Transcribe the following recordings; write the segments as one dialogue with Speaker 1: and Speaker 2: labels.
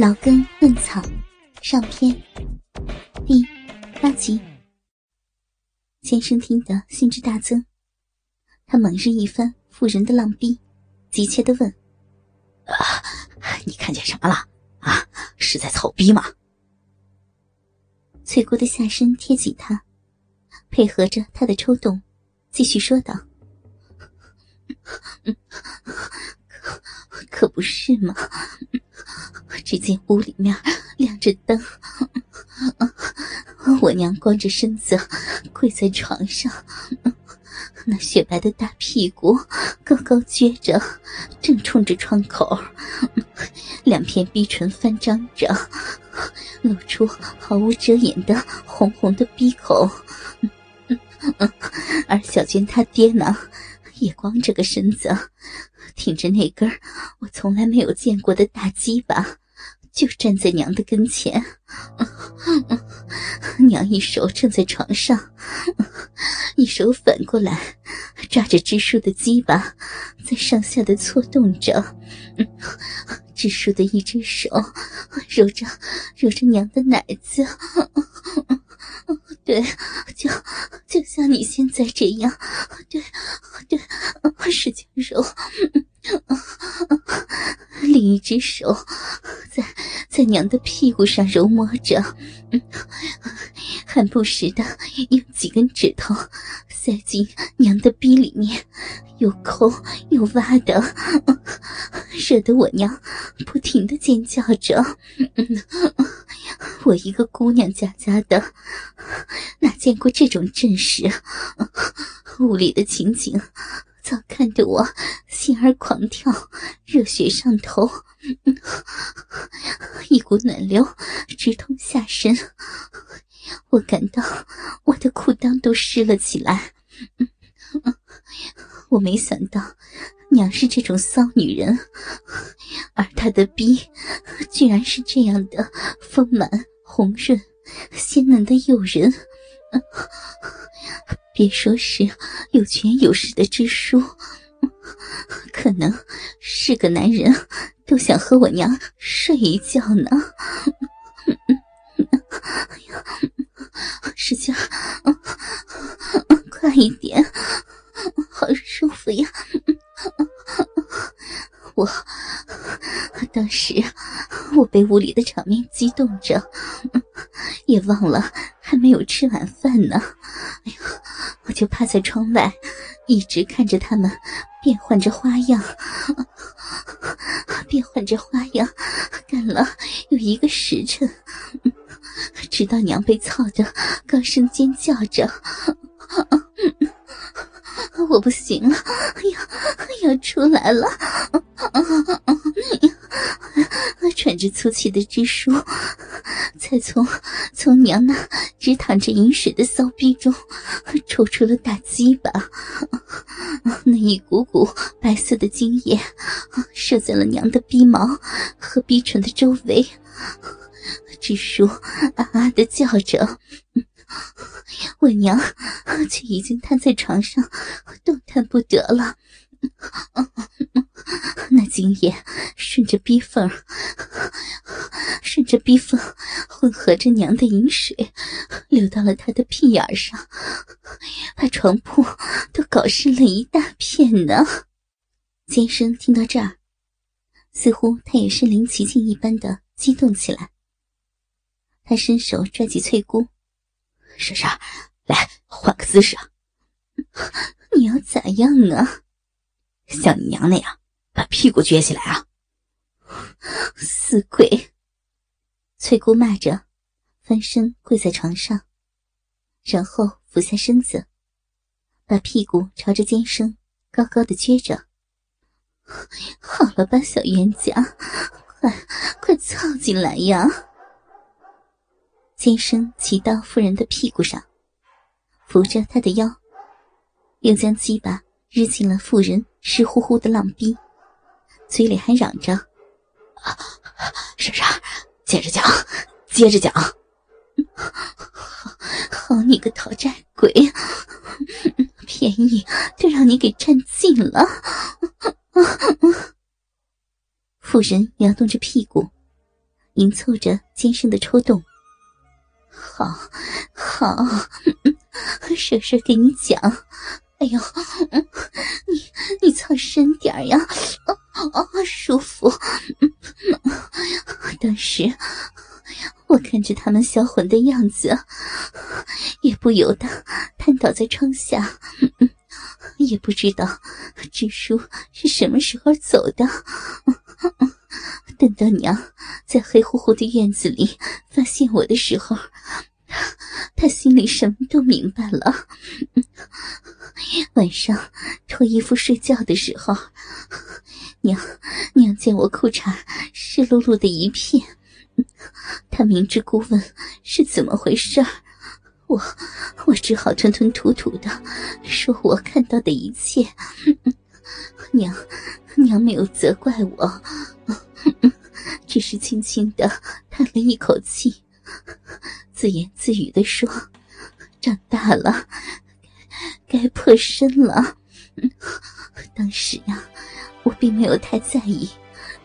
Speaker 1: 老根嫩草上篇第八集。先生听得兴致大增，他猛日一番妇人的浪逼，急切的问：“
Speaker 2: 啊，你看见什么了？啊，是在草逼吗？”
Speaker 1: 翠姑的下身贴紧他，配合着他的抽动，继续说道：“可可不是吗？”只见屋里面亮着灯，我娘光着身子跪在床上，那雪白的大屁股高高撅着，正冲着窗口，两片逼唇翻张着，露出毫无遮掩的红红的逼口，而小娟她爹呢，也光着个身子，挺着那根我从来没有见过的大鸡巴。就站在娘的跟前，娘一手撑在床上，一手反过来抓着支书的鸡巴，在上下的搓动着。支书的一只手揉着揉着娘的奶子，对，就就像你现在这样，对对，使劲揉。另一只手在在娘的屁股上揉摸着，还不时的用几根指头塞进娘的逼里面，又抠又挖的，惹得我娘不停的尖叫着。我一个姑娘家家的，哪见过这种阵势？屋里的情景。早看得我心儿狂跳，热血上头，一股暖流直通下身，我感到我的裤裆都湿了起来。我没想到娘是这种骚女人，而她的逼居然是这样的丰满、红润、鲜嫩的诱人。别说是有权有势的支书，可能是个男人，都想和我娘睡一觉呢。哎呀，使劲，快一点，好舒服呀！我当时我被屋里的场面激动着，也忘了还没有吃晚饭呢。哎呀，我就趴在窗外，一直看着他们变换着花样，变换着花样，干了有一个时辰，直到娘被操的高声尖叫着。我不行 了，哎呀，要出来了！喘着粗气的支书，才从从娘那直淌着饮水的骚逼中抽出了大鸡巴，那一股股白色的精液射在了娘的逼毛和逼唇的周围，支书啊啊的叫着。我娘却已经瘫在床上，动弹不得了。那精液顺着逼缝，顺着逼缝，混合着娘的饮水，流到了他的屁眼上，把床铺都搞湿了一大片呢。先生听到这儿，似乎他也身临其境一般的激动起来。他伸手拽起翠姑。
Speaker 2: 婶婶，来换个姿势。
Speaker 1: 你要咋样啊？
Speaker 2: 像你娘那样，把屁股撅起来啊！
Speaker 1: 死鬼！翠姑骂着，翻身跪在床上，然后俯下身子，把屁股朝着尖生高高的撅着。好了吧，小冤家，快快凑进来呀！尖生骑到妇人的屁股上，扶着她的腰，又将鸡巴日进了妇人湿乎乎的浪逼，嘴里还嚷着：“
Speaker 2: 婶婶，接着讲，接着讲。
Speaker 1: 好你个讨债鬼，便宜都让你给占尽了。”妇人摇动着屁股。迎凑着肩上的抽动。好，好，婶婶给你讲。哎呦，你你藏深点呀，啊舒服。当时我看着他们销魂的样子，也不由得瘫倒在窗下。也不知道支书是什么时候走的。等到娘在黑乎乎的院子里发现我的时候，他心里什么都明白了。晚上脱衣服睡觉的时候，娘娘见我裤衩湿漉漉的一片，他明知故问是怎么回事我我只好吞吞吐吐的说我看到的一切。娘娘没有责怪我，只是轻轻的叹了一口气，自言自语的说：“长大了。”该破身了。当时呀，我并没有太在意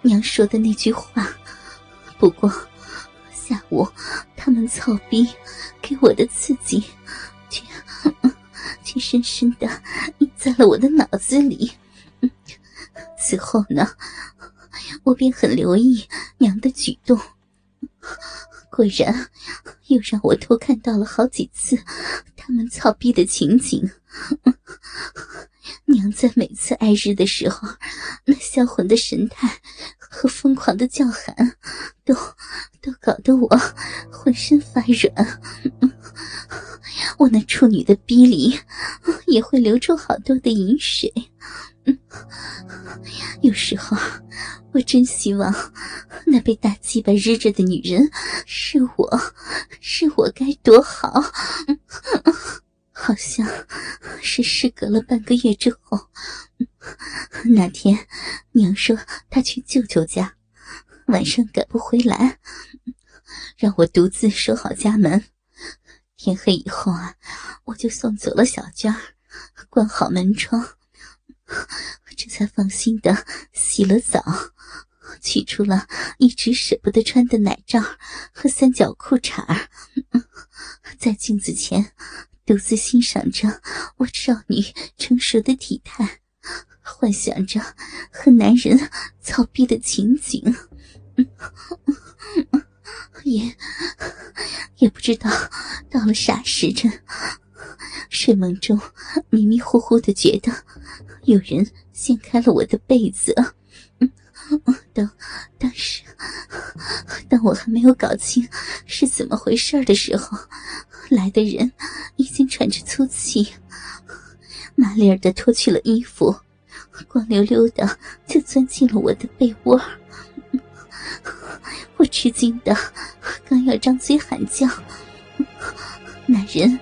Speaker 1: 娘说的那句话。不过下午他们操逼给我的刺激，却却深深的印在了我的脑子里。此后呢，我便很留意娘的举动。果然，又让我偷看到了好几次他们操逼的情景。娘在每次挨日的时候，那销魂的神态和疯狂的叫喊，都都搞得我浑身发软。我那处女的逼里也会流出好多的饮水。有时候，我真希望那被大鸡巴日着的女人是我，是我该多好。好像是事隔了半个月之后，那天娘说她去舅舅家，晚上赶不回来，让我独自守好家门。天黑以后啊，我就送走了小娟，关好门窗，这才放心的洗了澡，取出了一直舍不得穿的奶罩和三角裤衩在镜子前。独自欣赏着我少女成熟的体态，幻想着和男人操逼的情景，也也不知道到了啥时辰，睡梦中迷迷糊糊的觉得有人掀开了我的被子。当当时，当我还没有搞清是怎么回事的时候，来的人已经喘着粗气，麻利儿的脱去了衣服，光溜溜的就钻进了我的被窝。我吃惊的刚要张嘴喊叫，那人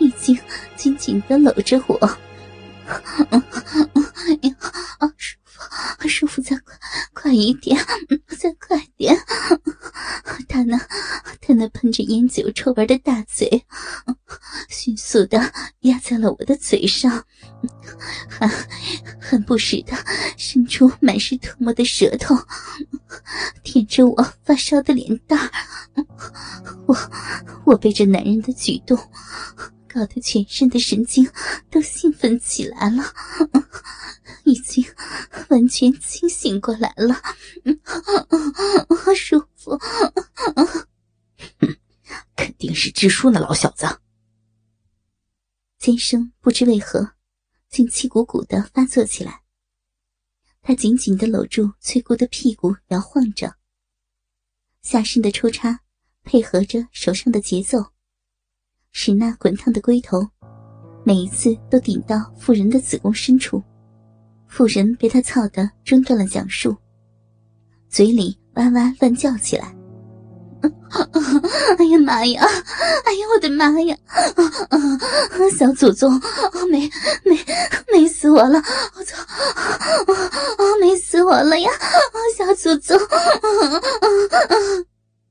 Speaker 1: 已经紧紧的搂着我。哎呀，舒服，舒服，再快，快一点，再快点！他那，他那喷着烟酒臭味的大嘴，迅速的压在了我的嘴上，还很不时的伸出满是唾沫的舌头，舔着我发烧的脸蛋我，我被这男人的举动。搞得全身的神经都兴奋起来了，已经完全清醒过来了，好舒服。
Speaker 2: 肯定是支书那老小子。
Speaker 1: 先生不知为何，竟气鼓鼓的发作起来。他紧紧的搂住翠姑的屁股，摇晃着，下身的抽插配合着手上的节奏。使那滚烫的龟头，每一次都顶到妇人的子宫深处，妇人被他操得中断了讲述，嘴里哇哇乱叫起来。哎呀妈呀！哎呀我的妈呀！小祖宗，美美美死我了！我操！美死我了呀！小祖宗！